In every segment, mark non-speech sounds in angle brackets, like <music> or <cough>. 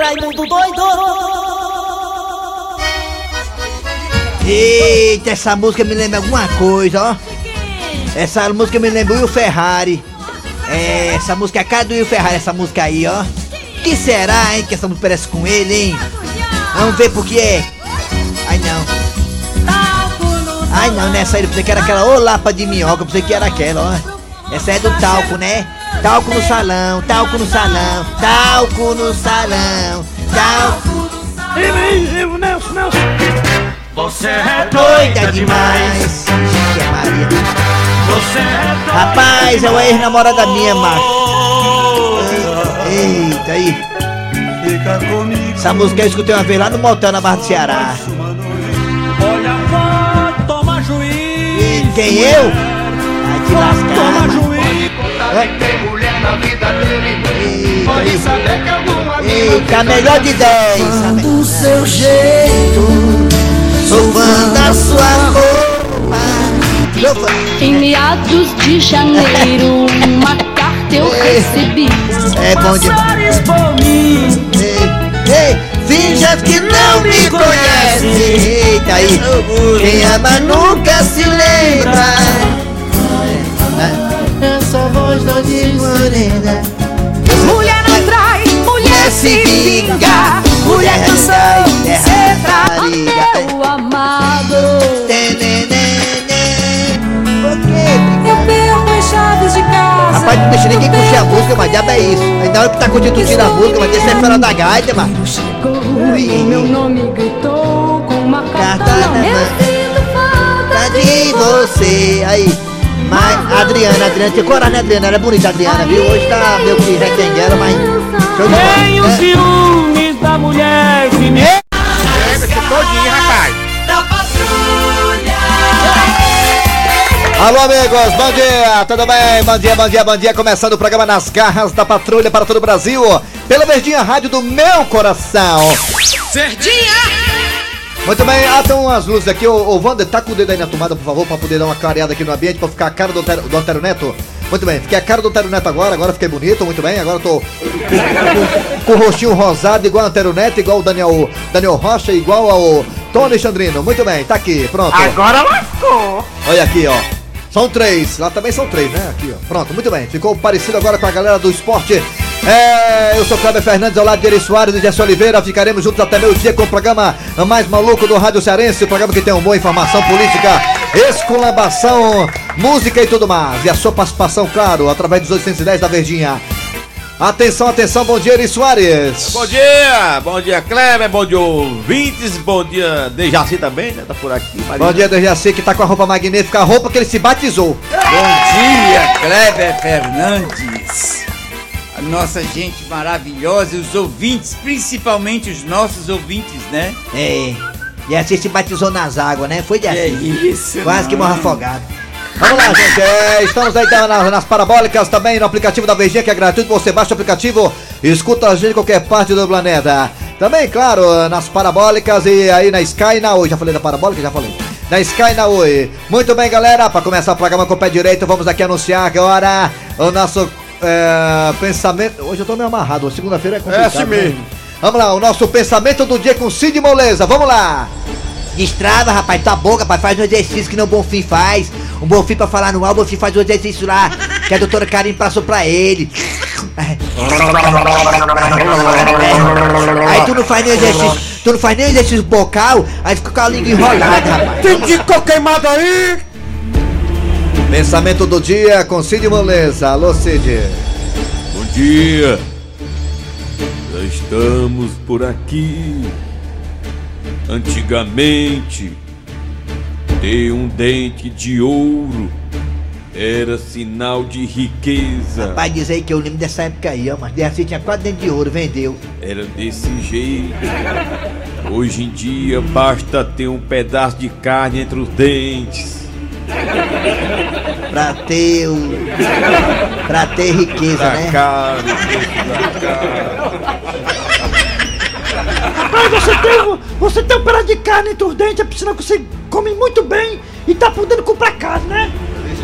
Raimundo doido. Eita, essa música me lembra alguma coisa, ó. Essa música me lembra o Will Ferrari. É, essa música é a cara do Will Ferrari, essa música aí, ó. Que será, hein, que essa música parece com ele, hein? Vamos ver por que é. Ai, não. Ai, não, nessa aí, eu pensei que era aquela ô lapa de minhoca, eu pensei que era aquela, ó. Essa é do talco, né? Talco no salão, talco no salão, talco no salão, talco... Nelson, Nelson. Você é Doida demais. Ixi, Maria. Você é doida. Rapaz, é uma ex-namorada minha, macho. Eita aí. Fica comigo. Essa música eu escutei uma vez lá no motel na Barra do Ceará. Olha, toma juiz. E quem eu? Vai te lascar. Tem mulher na vida dele. Pode saber que algum amigo Eita, melhor de 10. Do seu jeito. Sou fã da sua roupa. Em meados de janeiro, uma carta eu recebi. É bom demais. Por mim. Ei, ei, finja que não me conhece. Eita aí. Quem ama nunca se lembra. Essa voz não morena. Mulher não trai, mulher se vinga. Mulher cansou de ser rapariga. meu amado. Eu perco as chaves de casa. Rapaz, não deixa ninguém curtir a música, mas diabo é isso. Aí na hora que tá curtindo a música, mas deixa fora da gaita, mano. Meu nome gritou com uma carta Carta mão. Eu sinto falta Tá de você. Aí. Mas, Adriana, Adriana, tinha coragem, né, Adriana? Era bonita, a Adriana, viu? Hoje tá meio que retengueira, mas. Tenho É. ciúmes da mulher que me Alô, amigos, bom dia, tudo bem? Bom dia, bom dia, bom dia. Começando o programa Nas Garras da Patrulha para todo o Brasil, pela Verdinha Rádio do meu coração. Muito bem, estão as luzes aqui. Ô, ô Wander, tá com o dedo aí na tomada, por favor, pra poder dar uma clareada aqui no ambiente, pra ficar a cara do, Antero- do Antero Neto. Muito bem, fiquei a cara do Antero Neto agora, agora fiquei bonito, muito bem. Agora eu tô com, com o rostinho rosado, igual o Antero Neto, igual o Daniel, Daniel Rocha, igual ao Tony Chandrino. Muito bem, tá aqui, pronto. Agora lascou. Olha aqui, ó. São três. Lá também são três, né? Aqui, ó. Pronto, muito bem. Ficou parecido agora com a galera do esporte. É, eu sou Cláudio Fernandes, ao lado de Eri Soares e Jesse Oliveira. Ficaremos juntos até meio dia com o programa mais maluco do Rádio Cearense. O programa que tem uma boa informação política, esculambação, música e tudo mais. E a sua participação, claro, através dos 810 da Verdinha. Atenção, atenção, bom dia, Eri Soares. Bom dia, bom dia Kleber, bom dia ouvintes, bom dia Dejaci também, né? Tá por aqui. Bom dia, Dejaci, que tá com a roupa magnífica, a roupa que ele se batizou. Bom dia, Kleber Fernandes. A nossa gente maravilhosa e os ouvintes, principalmente os nossos ouvintes, né? É. E assim se batizou nas águas, né? Foi de Que assim. isso, Quase que não. morre afogado. Vamos lá, gente. É, estamos aí então, nas, nas parabólicas também no aplicativo da Verdinha, que é gratuito. Você baixa o aplicativo e escuta a gente em qualquer parte do planeta. Também, claro, nas parabólicas e aí na Sky e na Oi. Já falei da parabólica? Já falei. Na Sky na Oi. Muito bem, galera. Para começar o programa com o pé direito, vamos aqui anunciar agora o nosso é, pensamento. Hoje eu tô meio amarrado. Segunda-feira é complicado. É assim mesmo. né? Vamos lá, o nosso pensamento do dia com Cid Moleza. Vamos lá. Destrava, rapaz, tua boca, rapaz, faz um exercício que não o Bonfim faz. Um Bonfim pra falar no ar, o Bonfim faz um exercício lá que a doutora Karim passou pra ele. Aí tu não faz nem exercício, tu não faz nem exercício bocal, aí fica com a língua enrolada, rapaz. Tem ficou queimado aí? Pensamento do dia com Cid Moleza. Alô, Cid. Bom dia, já estamos por aqui. Antigamente, ter um dente de ouro era sinal de riqueza. Rapaz, diz aí que eu lembro dessa época aí, ó, mas assim tinha quatro dentes de ouro, vendeu. Era desse jeito. Hoje em dia basta ter um pedaço de carne entre os dentes. Pra ter o. Pra ter riqueza, Pra né? cá, Mas você tem, você tem um pedaço de carne entre os dentes, é sinal que você come muito bem e tá podendo comprar carne, né?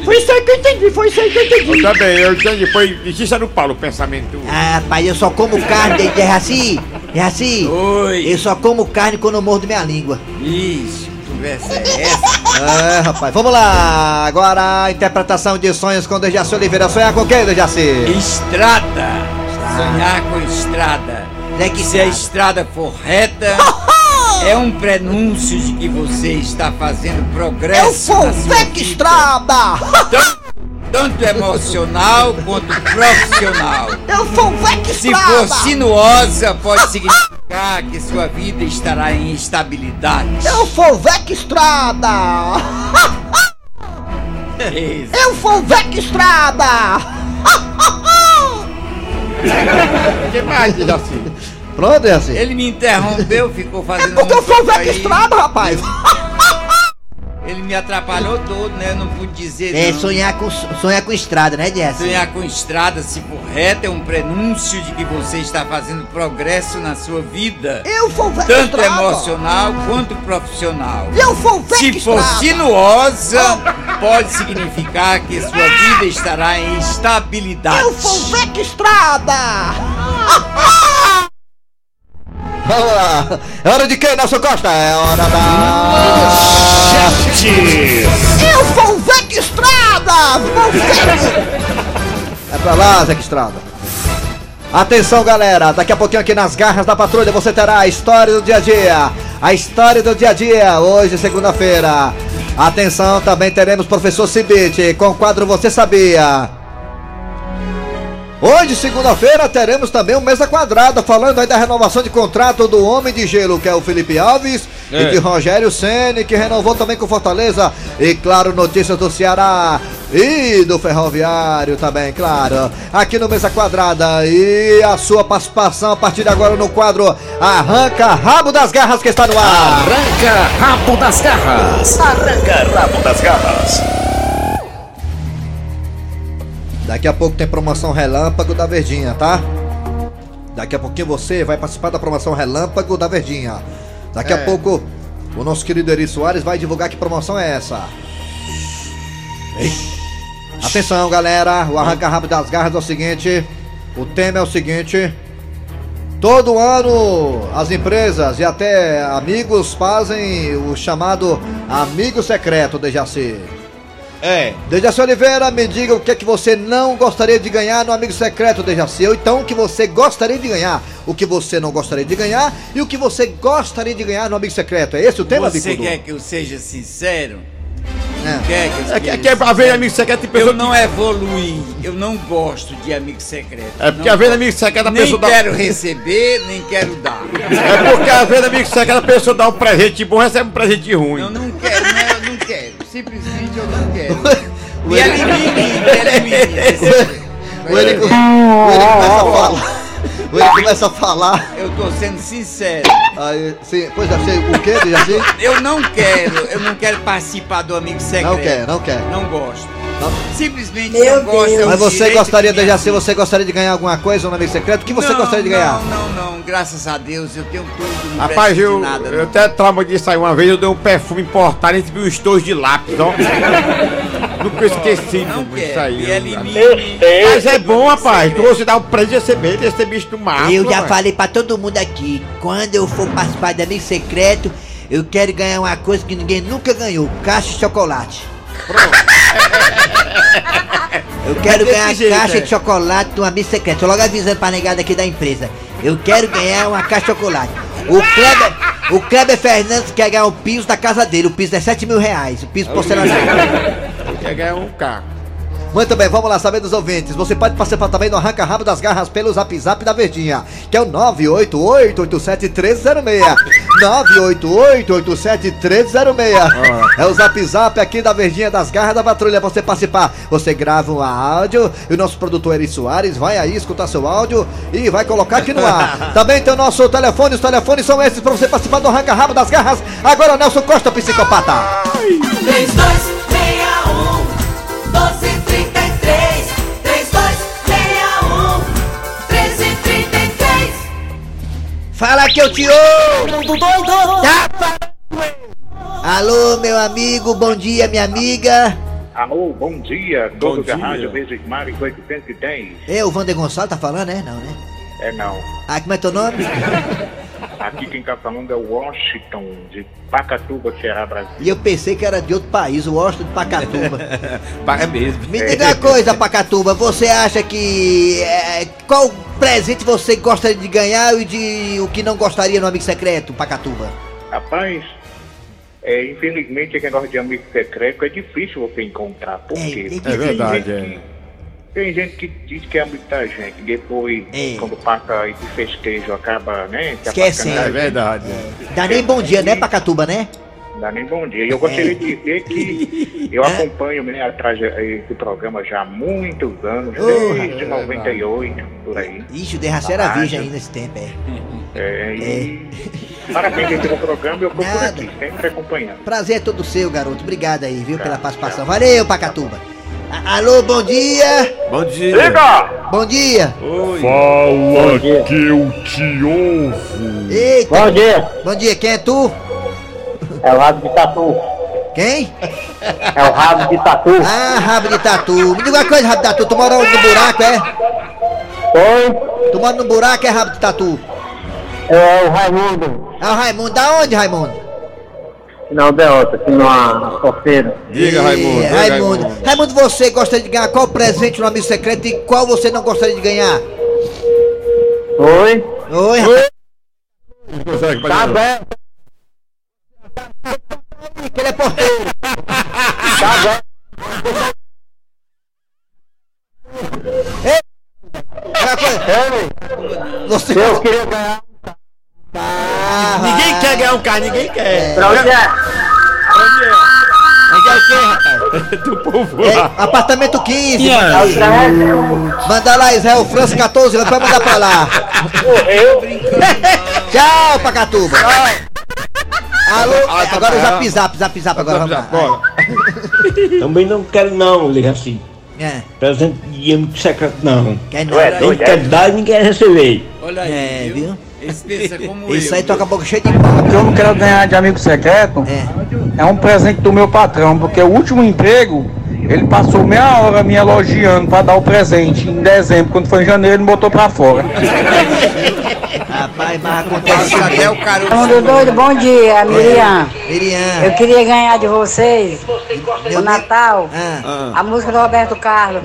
Foi isso aí que eu entendi, foi isso aí que eu entendi. Também, eu entendi. Foi isso no Paulo o pensamento. Ah, rapaz, eu só como carne de assim. É assim, Oi. eu só como carne quando eu mordo minha língua. Que conversa é essa? É, rapaz, vamos lá. Agora a interpretação de sonhos com Dejaci Oliveira. Sonhar com quem, Dejaci? Estrada. Sonhar com estrada. É que Se a estrada. estrada for reta, <laughs> é um prenúncio de que você está fazendo progresso na sua vida. estrada! Tanto, tanto emocional quanto profissional. Eu sou o Vec Se for sinuosa, pode significar que sua vida estará em instabilidade. Eu sou o Vec Estrada! Isso. Eu sou o Vec Estrada! que mais, Dejaci? Pronto, Dejaci. Ele me interrompeu, ficou fazendo Porque um eu sou o. Estrada, rapaz! Ele me atrapalhou todo, né? Eu não pude dizer É, não. sonhar com, sonhar com estrada, né, Jess? Sonhar com estrada, se for reta, é um prenúncio de que você está fazendo progresso na sua vida. Eu sou o Vec Tanto Estrada! emocional quanto profissional. Eu sou o Vec Se for Estrada! sinuosa, pode significar que sua vida estará em instabilidade. Eu sou o Vec Estrada! <laughs> Vamos lá. É hora de quem, Nelson Costa? É hora da. Eu sou o Vec Estrada! É pra lá, Zé Estrada. Atenção, galera. Daqui a pouquinho aqui nas garras da patrulha você terá a história do dia a dia. A história do dia a dia, hoje, segunda-feira. Atenção, também teremos professor Cibite com o quadro Você Sabia. Hoje, segunda-feira, teremos também o Mesa Quadrada, falando aí da renovação de contrato do Homem de Gelo, que é o Felipe Alves, É. e de Rogério Ceni, que renovou também com Fortaleza. E, claro, notícias do Ceará e do Ferroviário também, claro. Aqui no Mesa Quadrada. E a sua participação a partir de agora no quadro Arranca Rabo das Garras, que está no ar. Arranca rabo das garras. Arranca rabo das garras. Daqui a pouco tem promoção Relâmpago da Verdinha, tá? Daqui a pouquinho você vai participar da promoção Relâmpago da Verdinha. Daqui a pouco o nosso querido Eri Soares vai divulgar que promoção é essa. Ei. Atenção, galera. O arranca rabo das garras é o seguinte. O tema é o seguinte. Todo ano as empresas e até amigos fazem o chamado amigo secreto, Dejaci. É. Dejaci Oliveira, me diga o que é que você não gostaria de ganhar no Amigo Secreto, Dejaci. Ou então o que você gostaria de ganhar, o que você não gostaria de ganhar e o que você gostaria de ganhar no Amigo Secreto. É esse o tema, Você Bicudo? quer que eu seja sincero? É. Quer que eu É seja que, é que é pra ver amigo secreto e pessoa Eu não evoluí, eu não gosto de amigo secreto. É porque Não vezes gosto. amigo secreto a Nem pessoa dá. quero receber, nem quero dar. É porque às vezes amigo secreto a pessoa dá um presente bom recebe um presente ruim. Eu não quero, não, eu não quero. Simplesmente quero. O Me Eri- elimine, me elimine. esse- O Eri, o Eri começa a falar. O Eri começa a falar. Eu tô sendo sincero. Aí, sim, pois já sei o que, Dejaci? Eu não quero, eu não quero participar do amigo secreto. Não quer, não quer. Não gosto. Simplesmente Meu não gosto. é um Mas você gostaria, que me Dejaci, assume. você gostaria de ganhar alguma coisa no Amigo Secreto? O que você Não, gostaria de ganhar? Não, não, não. Graças a Deus eu tenho tudo. Não Rapaz, eu, de nada. eu até trauma disso aí. Uma vez eu dei um perfume importado e recebi um estojo de lápis, ó. <laughs> Nunca esqueci Não isso quero. aí. Eu-. Mas é bom, rapaz. Tu você dá um presente e receber, receber bicho do mato. Eu já rapaz. falei pra todo mundo aqui, quando eu for participar do Amigo Secreto, eu quero ganhar uma coisa que ninguém nunca ganhou, caixa de chocolate. <laughs> Eu quero desse ganhar jeito, caixa é. de chocolate do Amigo Secreto. Tô logo avisando pra negada aqui da empresa. Eu quero ganhar uma caixa de chocolate. O Kleber, o Kleber Fernandes quer ganhar o piso da casa dele. O piso é 7 mil reais. O piso porcelanato. Quer ganhar um carro. Muito bem, vamos lá saber dos ouvintes. Você pode participar também do Arranca Rabo das Garras pelo Zap Zap da Verdinha, que é o 988-87306. 988-87306. É o Zap Zap aqui da Verdinha das Garras da Patrulha. Você participar, você grava um áudio e o nosso produtor Eri Soares vai aí escutar seu áudio e vai colocar aqui no ar. <laughs> Também tem o nosso telefone, os telefones são esses para você participar do Arranca Rabo das Garras. Agora, Nelson Costa, psicopata. 3261 Fala que eu te ouço! Tá falando. Alô, meu amigo, bom dia, minha amiga. Alô, bom dia, todos da dia. Rádio Vezes Mares 810. É, o Vander Gonçalves tá falando, é? Não, né? É não. Ah, como é teu nome? <laughs> Aqui quem tá falando é o Washington, de Pacatuba, Ceará, Brasil. E eu pensei que era de outro país, o Washington de Pacatuba. <laughs> É mesmo. Me diga uma coisa, Pacatuba, você acha que. é, qual presente você gostaria de ganhar e de o que não gostaria no Amigo Secreto, Pacatuba? Rapaz, é, infelizmente esse negócio de amigo secreto é difícil você encontrar. Por quê? é Porque É verdade, é. Tem gente que diz que é muita gente, depois, É. quando passa esse festejo, acaba, né? afastando, É verdade. Dá nem bom dia, né, Pacatuba, né? Dá nem bom dia. E eu gostaria de dizer que <laughs> eu acompanho né, a traje- esse programa já há muitos anos, desde 98, por aí. Ixi, o Derraci era virgem aí nesse tempo, é. É, e parabéns pelo programa, eu Nada. aqui, sempre acompanhando. Prazer é todo seu, garoto. Obrigado aí, viu, pela participação. Valeu, Pacatuba. Alô, bom dia. Bom dia. Bom dia. Oi. Fala que eu te ouvo. Eita. Bom dia, Bom dia, quem é tu? é o rabo de tatu. Quem? É o rabo de tatu. Ah, rabo de tatu. Me diga uma coisa, rabo de tatu. Tu mora onde no buraco, é? Oi, Tu mora no buraco, é rabo de tatu? é o Raimundo. Ah, o Raimundo. Da onde, Raimundo? Não, Delta, aqui numa porteira. Diga, Raimundo. Diga, Raimundo. Raimundo, você gostaria de ganhar qual presente no Amigo Secreto e qual você não gostaria de ganhar? Oi, Oi, rapaz. Consegue, tá bem, Que ele é porteiro. tá coisa- Ei, Você. eu queria ganhar. Ah, Ninguém quer ganhar um carro, ninguém quer. Pra onde é? Onde é o quê, rapaz? <laughs> Do povo É, apartamento 15. É o Israel. Manda lá, Israel França 14 anos, vai mandar pra lá. Eu? <laughs> Tchau, Pacatuba. Alô, agora o zap zap, zap zap agora, vamos lá. Bora. Também não quero não, liga assim. É, Presente de amigo secreto não. quer é não. doido, Quem quer dar e ninguém quer receber. Olha aí, É, viu? Esse pensa como Isso eu. aí toca a boca cheia de pau. O que eu não quero ganhar de amigo secreto É. é um presente do meu patrão, porque o último emprego, ele passou meia hora me elogiando pra dar o presente em dezembro, quando foi em janeiro, ele me botou pra fora. <laughs> Rapaz, mas acontece até o. Mundo doido, bom dia, Miriam. Miriam. Eu queria ganhar de vocês, o Natal, Ah, a música do Roberto Carlos.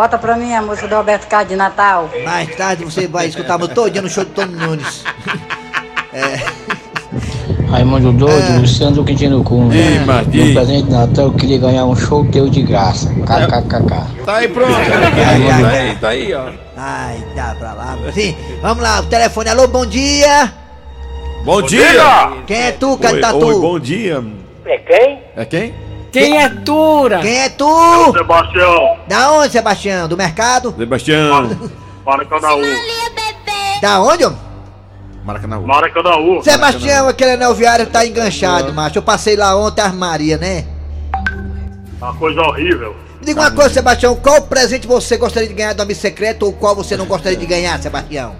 Bota pra mim a música do Roberto Carlos de Natal. mais tarde você vai escutar meu todinho no show do Tony Nunes. Raimundo doido, Luciano Quintino Cunha. Ih, mas No presente de Natal eu queria ganhar um show teu de graça. KKKK. Tá aí pronto. Tá aí, tá aí, ó. Ai, dá pra lá. Sim, vamos lá, o telefone. Alô, bom dia. Bom dia. Quem é tu, Oi, Cantatu? oi, bom dia. É quem? É quem? Quem é Tura? Quem é tu? Sebastião, Da onde, Sebastião? Do mercado? Sebastião. Maracanãú. Da onde, homem? Maracanã. Maracanãú. Sebastião, aquele anel viário tá enganchado, macho. Eu passei lá ontem, as Maria, né? Uma coisa horrível. Me diga uma coisa, Sebastião, qual presente você gostaria de ganhar do amigo secreto ou qual você não gostaria de ganhar, Sebastião?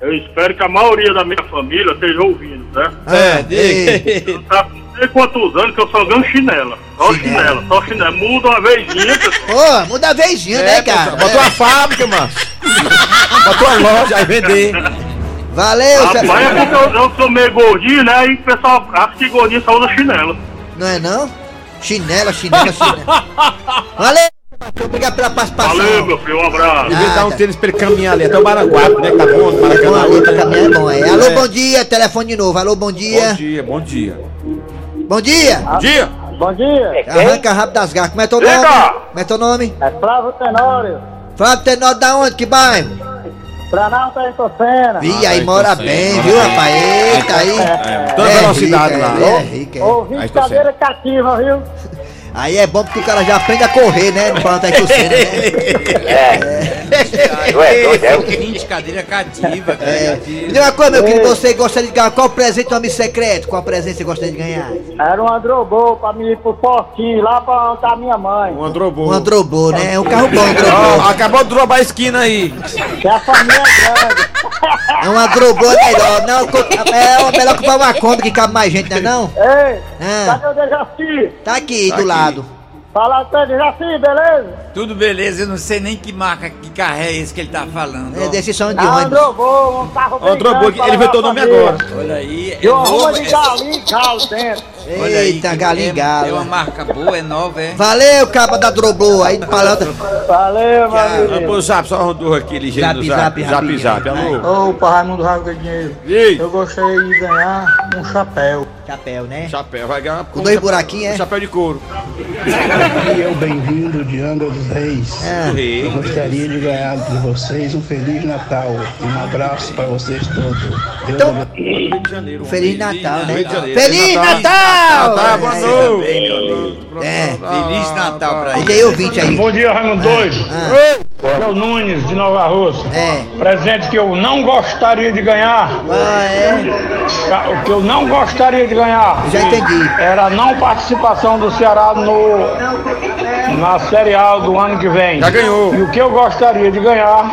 Eu espero que a maioria da minha família esteja ouvindo, né? É, diga. Não sei quantos anos que eu só ganho chinela. Só Chinela. chinela, só chinela. Muda uma vezinha. Pô, muda a vezinha, né, cara? Botou uma fábrica, macho. Botou uma loja, aí vender. Valeu, Rapaz, é Sebastião. porque eu, eu sou meio gordinho, né? E o pessoal acha que gordinho só usa chinelo. Não é não? Chinela, chinela, chinela. Valeu. Obrigado pela participação. Valeu, meu filho, um abraço. Devia dar um tênis pra ele caminhar ali até o Maranguape, né? Que tá bom, no Bom, Maracanã. ali pra caminhar é bom, é. Alô, É. bom dia, telefone de novo. Alô, bom Bom dia. dia, bom dia. Bom dia. Bom dia. Bom dia. Arranca rápido das garras. Como é teu Diga. nome? Como é teu nome? É Flávio Tenório. Flávio Tenório da onde? Que bairro? Planalto da Itocena. Ih, aí tá mora bem, viu, rapaz? Eita, aí. É, toda É velocidade lá. é, é é. Tô cadeira cativa, viu? Aí é bom porque o cara já aprende a correr, né? No plano da Itucena, né? é Ouvinte, cadeira cativa, cara. É. Me diga uma coisa, meu querido, você gostaria de ganhar qual presente no amigo secreto? Qual presente você gostaria de ganhar? Era um androbô pra mim ir pro portinho, lá pra onde minha mãe. Um androbô. Um androbô, né? É um carro bom, androbô. acabou de drobar a esquina aí. Que a família é grande. É um androbô é melhor. Não, é melhor comprar uma Kombi que cabe mais gente, não é não? Ei, Ah, cadê o Dejaci? tá aqui, Tá do aqui. lado. Fala, Antônio Jaci, beleza? Tudo beleza, eu não sei nem que marca, que carro é esse que ele tá falando. É decisão de ônibus. Androvô, um carro bem grande ele inventou o nome agora. Olha aí, E uma novo, ruma de é- galinha e galo dentro. Olha aí, Eita, que galinha e é- galo. É uma marca boa, é nova, é? Valeu, caba da Drobô aí de palanta. Valeu, amigo. pô, zap, só rodou aqui ligeiro Zap, no zap. zap, Zap, zap, alô. Opa, Raimundo Raga Dinheiro. Ei, Eu gostaria de ganhar um chapéu. Chapéu, né? chapéu, vai ganhar Com dois buraquinhos, é? Chapéu de couro. E eu, bem-vindo de Angra dos Reis. É. Rei. Eu gostaria de ganhar de vocês um Feliz Natal. Um abraço para vocês todos. Então. Rio de Janeiro. Feliz Natal, né? Feliz Natal. Natal! Natal, boa É, noite. É. Feliz Natal pra E ele. aí, ouvinte aí. Bom dia, Raimundo 2. João Nunes, de Nova Rússia. É. Presente que eu não gostaria de ganhar. Ah, é. O que eu não gostaria de ganhar. Já entendi. Era a não participação do Ceará no na Série A do ano que vem. Já ganhou. E o que eu gostaria de ganhar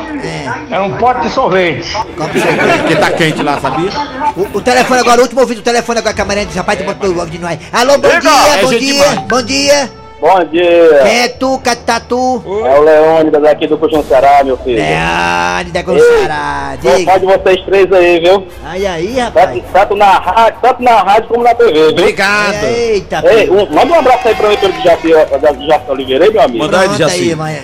era um pote de sorvete. Porque tá quente lá, sabia? O, o telefone agora, o último ouvido, o telefone agora que a Mariana disse, rapaz, tem muito logo de nós. Alô, bom dia, é bom gente dia, bom dia. Bom dia. Quem é tu, Catatu? É o Leônidas aqui do Puxão Ceará, meu filho. Leone da Vou diga. falar de vocês três aí, viu? Aí, aí, rapaz. Tanto, tanto na rádio, tanto na rádio como na TV, viu? Obrigado. Eita, Ei, um, manda um abraço aí pra mim pelo Jaci, Jaci Oliveira aí, meu amigo. Manda aí, Jaci. aí, mãe.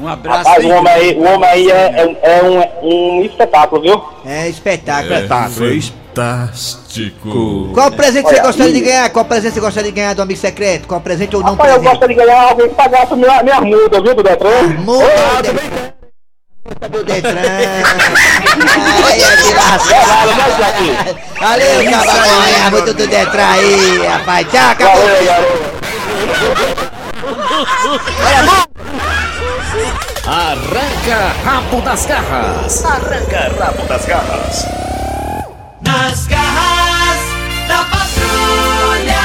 Um abraço Rapaz, aí. o homem aí, o homem aí é, é, é um, um espetáculo, viu? É espetáculo. Espetáculo. Fantástico. Qual presente você Olha, gostaria de ganhar? Qual presente você gostaria de ganhar do amigo secreto? Qual presente ou não Rapaz, eu presente? gosto de ganhar alguém que pagasse minha, minha multa, viu, do Detran? Multa do Detran. Multa do Detran. Ai, é de lascar. Valeu, cabagonha. A multa do Detran aí, rapaz. Tchau, acabou. Valeu, garoto. Arranca rabo das garras. Arranca rabo das garras. Nas garras da patrulha.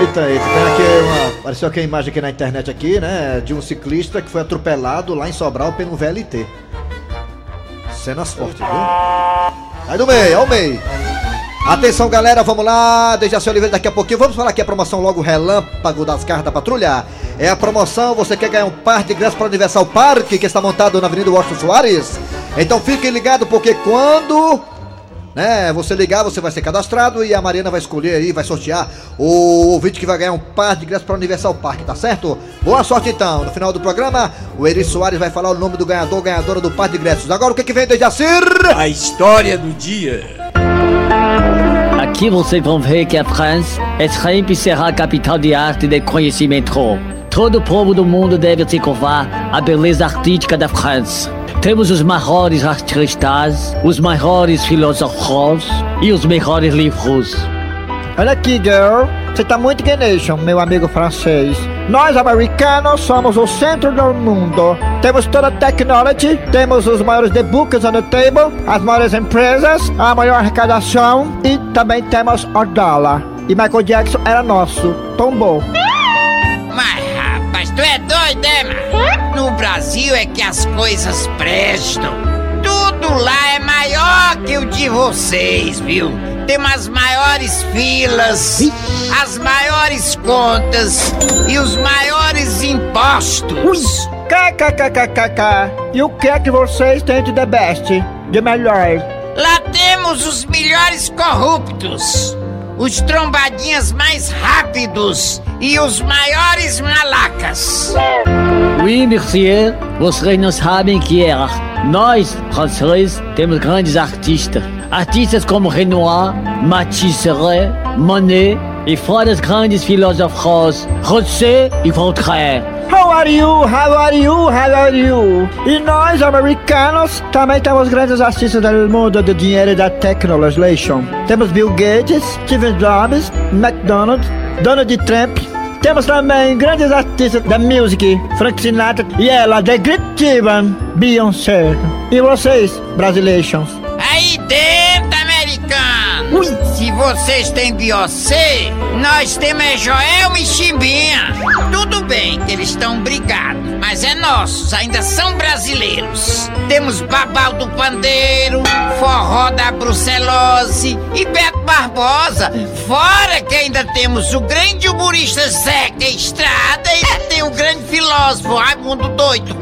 Eita, eita, tem aqui uma. Apareceu aqui a imagem aqui na internet aqui, né? De um ciclista que foi atropelado lá em Sobral pelo VLT. Cenas fortes, viu? Aí do meio, ao meio. Atenção galera, vamos lá, Dejaci Oliveira daqui a pouquinho. Vamos falar aqui a promoção logo relâmpago das cartas da patrulha. É a promoção, você quer ganhar um par de ingressos para o Universal Park, que está montado na Avenida Washington Soares? Então fique ligado, porque quando né? Você ligar, você vai ser cadastrado e a Mariana vai escolher aí, vai sortear o ouvinte que vai ganhar um par de ingressos para o Universal Park, tá certo? Boa sorte então. No final do programa, o Eri Soares vai falar o nome do ganhador, ganhadora do par de ingressos. Agora o que que vem, Dejacir? A história do dia. Aqui vocês vão ver que a França é sempre será a capital de arte e de conhecimento. Todo povo do mundo deve se curvar à beleza artística da França. Temos os maiores artistas, os maiores filósofos e os melhores livros. Olha aqui, girl. Você tá muito Ganation, meu amigo francês. Nós, americanos, somos o centro do mundo. Temos toda a technology, temos os maiores the books on the table, as maiores empresas, a maior arrecadação e também temos o dólar. E Michael Jackson era nosso. Tombou. Tu é doido, é, mano? No Brasil é que as coisas prestam. Tudo lá é maior que o de vocês, viu? Tem as maiores filas, as maiores contas e os maiores impostos. KKKKKK. E o que é que vocês têm de the best? De melhor? Lá temos os melhores corruptos, os trombadinhas mais rápidos e os maiores malacas. Oui, monsieur, vocês não sabem que é. Nós, franceses, temos grandes artistas. Artistas como Renoir, Matisse, Monet e fora os grandes filósofos Rousseau e Voltaire. How are you? How are you? How are you? E nós, americanos, também temos grandes artistas do mundo do dinheiro e da technologia. Temos Bill Gates, Steve Jobs, McDonald's, Donald Trump. Temos também grandes artistas da music, Frank Sinatra e ela, The Great Divan, Beyoncé. E vocês, brasileiros? Aí dentro, americano! Se vocês têm Beyoncé, nós temos é Joel e Chimbinha. Tudo bem que eles estão brigados, mas é nossos, ainda são brasileiros. Temos Babal do Pandeiro, Forró da Brucelose e Beto Barbosa. Fora que ainda temos o grande humorista Zeca Estrada e tem o grande filósofo Raimundo Doido.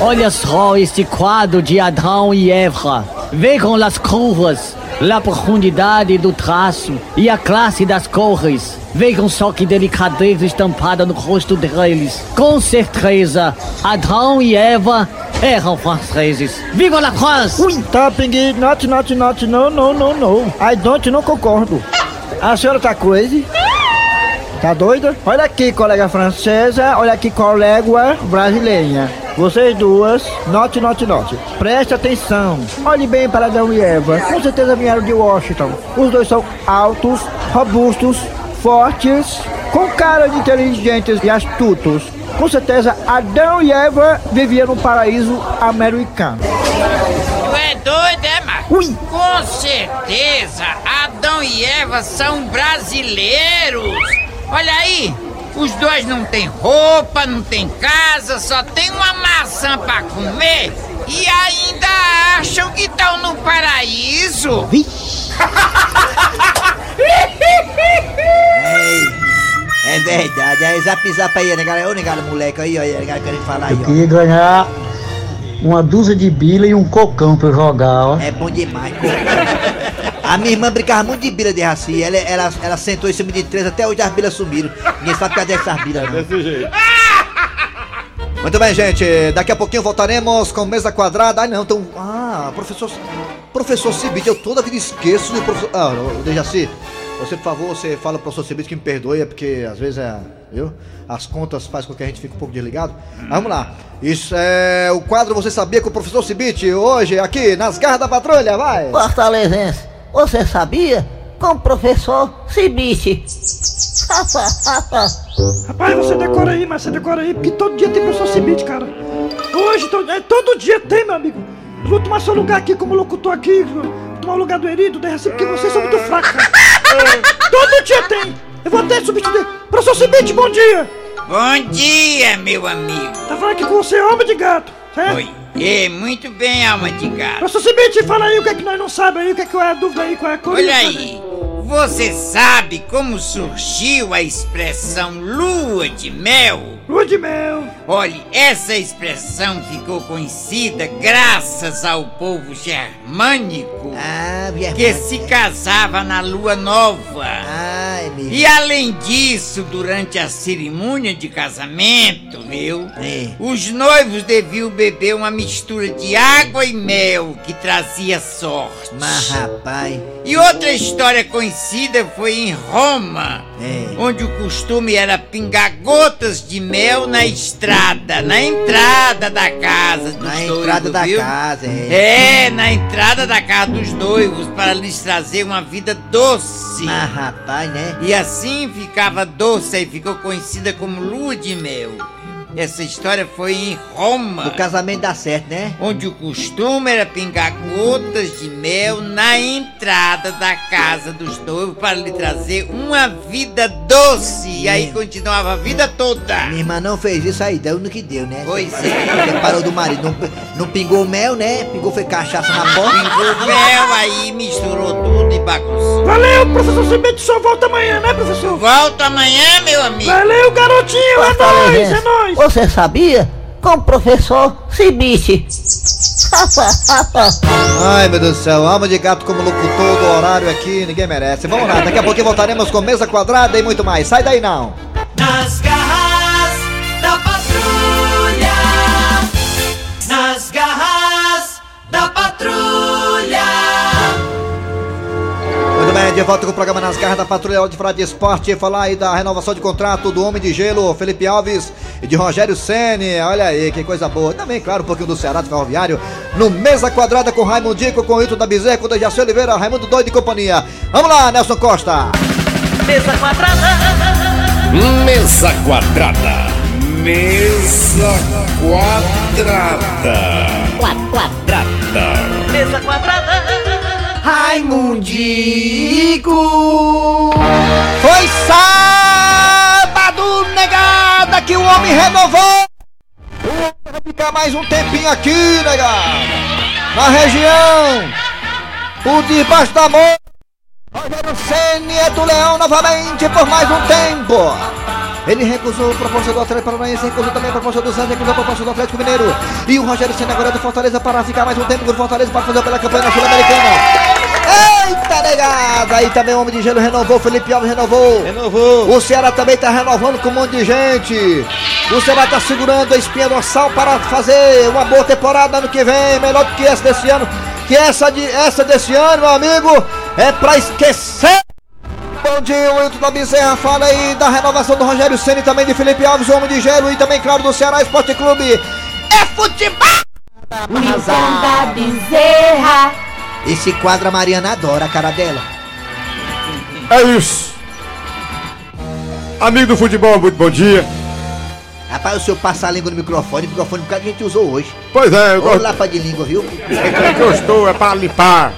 Olha só este quadro de Adão e Eva. Vejam as curvas, a profundidade do traço e a classe das cores. Vejam só que delicadeza estampada no rosto deles. Com certeza, Adão e Eva eram franceses. Viva la France! Ui, tá, Pinguim, not, not, not, no, no, no, no. I don't, não concordo. A senhora tá crazy? Tá doida? Olha aqui, colega francesa, olha aqui, colega brasileira. Vocês duas, note, note, note. Preste atenção. Olhe bem para Adão e Eva. Com certeza vieram de Washington. Os dois são altos, robustos, fortes, com cara de inteligentes e astutos. Com certeza, Adão e Eva viviam no paraíso americano. Tu é doido, é, Marcos? Com certeza, Adão e Eva são brasileiros. Olha aí, os dois não têm roupa, não têm casa, só tem uma maçã pra comer e ainda acham que estão no paraíso. <laughs> É verdade, é zap zap aí, negada. Ô, negada, moleque aí, ó, negada querendo falar aí, Eu ó. queria ganhar uma dúzia de bila e um cocão pra eu jogar, ó. É bom demais, pô. A minha irmã brincava muito de bila de raci. Ela, ela, ela sentou em cima de três, até hoje as bilas sumiram. Ninguém sabe cadê essas bilas, não. Desse jeito. Muito bem, gente. Daqui a pouquinho voltaremos com mesa quadrada. Ah, não, então. Ah, professor. Professor Cibite, eu toda vida esqueço do professor. Ah, Dejaci, você, por favor, você fala pro professor Cibite que me perdoe, é porque às vezes é. Viu? As contas faz com que a gente fique um pouco desligado. Mas vamos lá. Isso é o quadro Você Sabia com o professor Cibite, hoje aqui nas garras da patrulha, vai! Fortalezense, você sabia? Com o professor Cibite. Rapaz, você decora aí, mas você decora aí, porque todo dia tem professor Cibite, cara. Hoje, todo, é, todo dia tem, meu amigo. Eu vou tomar seu lugar aqui como locutor aqui, vou tomar o lugar do Herido, da Raci, porque vocês são muito fracos, cara. todo dia tem. Eu vou até substituir. Professor Cibite, bom dia. Bom dia, meu amigo. Tá falando aqui com você, homem de gato, certo? Oi. É, muito bem, alma de gato. Professor Cibite, fala aí o que é que nós não sabemos aí, o que é que é a dúvida aí, qual é a coisa. Olha aí, você sabe como surgiu a expressão lua de mel? Lua de mel. Olhe, essa expressão ficou conhecida graças ao povo germânico Ah, que se casava na lua nova. Ah, mesmo. E além disso, durante a cerimônia de casamento, viu? É. Os noivos deviam beber uma mistura de água e mel que trazia sorte. Mas, rapaz. E outra história conhecida foi em Roma, É. onde o costume era pingar gotas de mel na estrada, na entrada da casa dos Na noivos, entrada da viu? casa, é. É, na entrada da casa dos noivos, para lhes trazer uma vida doce. Mas, rapaz, né? E assim ficava doce e ficou conhecida como lua de mel. Essa história foi em Roma. O casamento dá certo, né? Onde o costume era pingar gotas de mel na entrada da casa dos noivos para lhe trazer uma vida doce. E aí continuava a vida toda. Minha irmã não fez isso aí, deu no que deu, né? Pois é. Separou do marido, não, não pingou mel, né? Pingou foi cachaça na porta. Pingou mel, aí misturou tudo e bagunçou. Valeu, professor Cibite, só volta amanhã, né, professor? Volta amanhã, meu amigo. Valeu, garotinho, é nóis, é nóis. Você sabia? Com o professor Cibite. Ai, meu Deus do céu, alma de gato como locutor do horário aqui, ninguém merece. Vamos lá, daqui a pouquinho voltaremos com mesa quadrada e muito mais. Sai daí não. Nas garras bem, de volta com o programa Nas Garras da Patrulha Hora de Falar de Esporte, falar aí da renovação de contrato do Homem de Gelo, Felipe Alves e de Rogério Ceni. Olha aí, que coisa boa. Também, claro, um pouquinho do Ceará do Ferroviário. No Mesa Quadrada com Raimundo Dico, com o Ito da Bezerra, com o Dejaci Oliveira, Raimundo Doido e companhia. Vamos lá, Nelson Costa. Mesa quadrada. Mesa quadrada. Mesa quadrada. Quadrada. Mesa quadrada. Raimundico. Foi sábado, negada, que o homem renovou. O homem vai ficar mais um tempinho aqui, negada. Na região. Por debaixo da mão. Rogério Ceni é do Leão novamente por mais um tempo. Ele recusou a proposta do Atlético Paranaense, recusou também a proposta do Santos, recusou a proposta do Atlético Mineiro. E o Rogério Ceni agora é do Fortaleza para ficar mais um tempo com o Fortaleza para fazer pela campanha na Sul-Americana. Eita negada! Aí também o Homem de Gelo renovou, Felipe Alves renovou. Renovou. O Ceará também tá renovando com um monte de gente. O Ceará tá segurando a espinha dorsal para fazer uma boa temporada ano que vem, melhor do que essa desse ano. Que essa, de, essa desse ano, meu amigo, é pra esquecer. Bom dia, o Wilton da Bezerra fala aí da renovação do Rogério Ceni também de Felipe Alves, o Homem de Gelo e também, claro, do Ceará Esporte Clube. É futebol! Wilton da Bezerra. Esse quadro a Mariana adora a cara dela. É isso. Amigo do futebol, muito bom dia. Rapaz, o senhor passa a língua no microfone, o microfone que a gente usou hoje. Pois é, eu gosto. lapa de língua, viu? É que eu estou, é para limpar.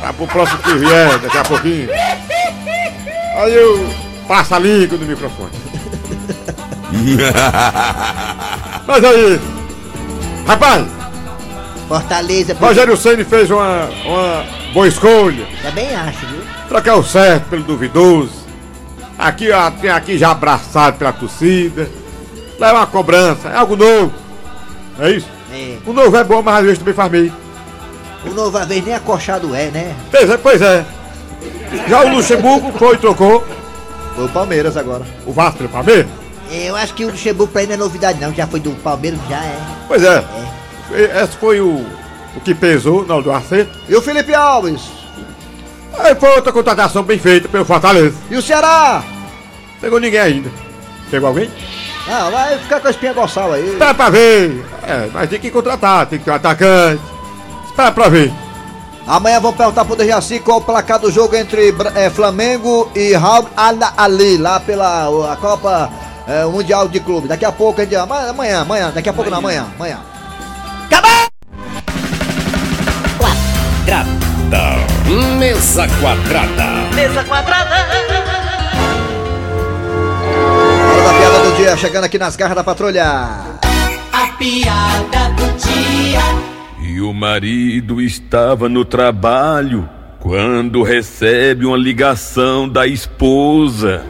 Tá pro próximo que vier, daqui a pouquinho. Aí eu passo a língua no microfone. <laughs> Mas aí, rapaz, Fortaleza. Rogério Ceni fez uma, uma boa escolha. Também acho, viu? Trocar o certo pelo duvidoso. Aqui, ó, tem aqui já abraçado pela torcida. Leva uma cobrança, é algo novo. É isso? É. O novo é bom, mas às vezes também faz meio. O novo vez nem acochado é, né? Pois é, pois é. Já o Luxemburgo foi e trocou. Foi o Palmeiras agora. O Vasco pelo Palmeiras? Eu acho que o Luxemburgo pra ele não é novidade, não. Já foi do Palmeiras, já é. Pois é. Esse foi o, o que pesou na hora do acerto. E o Felipe Alves? Aí foi outra contratação bem feita pelo Fortaleza. E o Ceará? Pegou ninguém ainda. Pegou alguém? Ah, vai ficar com a espinha dorsal aí. Espera pra ver. É, mas tem que contratar, tem que ter um atacante. Espera pra ver. Amanhã vamos perguntar pro Dejaci qual o placar do jogo entre eh, Flamengo e Raul Al Ali, lá pela a Copa eh, Mundial de Clube. Daqui a pouco a gente. ama- Amanhã, amanhã, daqui a pouco não, amanhã, amanhã. Quadrada. Mesa quadrada. Mesa quadrada. Hora da piada do dia, chegando aqui nas garras da patrulha. A piada do dia. E o marido estava no trabalho quando recebe uma ligação da esposa.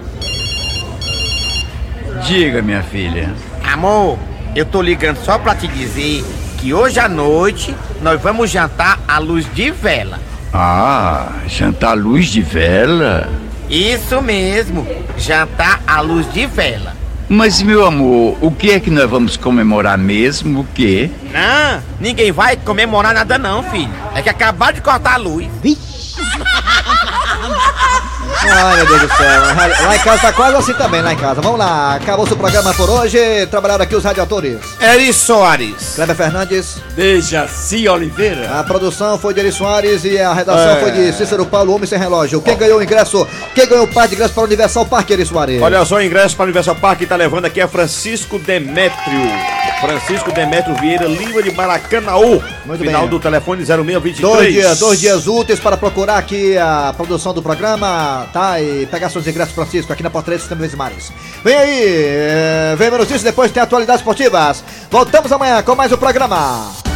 Diga, minha filha. Amor, eu tô ligando só pra te dizer que hoje à noite nós vamos jantar à luz de vela. Ah, jantar à luz de vela? Isso mesmo, jantar à luz de vela. Mas, meu amor, o que é que nós vamos comemorar mesmo? O quê? Não, ninguém vai comemorar nada não, filho. É que acabaram de cortar a luz. Ai, meu Deus do céu. Lá em casa tá quase assim também, lá em casa. Vamos lá, acabou o programa por hoje. Trabalharam aqui os radiadores. Eri Soares. Kleber Fernandes. Dejaci Oliveira. A produção foi de Eri Soares e a redação É. foi de Cícero Paulo, Homem Sem Relógio. Quem ganhou o ingresso? Quem ganhou o par de ingresso para o Universal Parque, Eri Soares? Olha só, o ingresso para o Universal Park que tá levando aqui é Francisco Demétrio. Francisco Demétrio Vieira Lima de Maracanaú. Muito Final bem. do telefone 0623. Dois dias, dois dias úteis para procurar aqui a produção do programa, tá? E pegar seus ingressos, Francisco, aqui na Portaria do Sistema Vezes Mares. Vem aí, eh, vem menos isso, depois tem atualidades esportivas. Voltamos amanhã com mais um programa.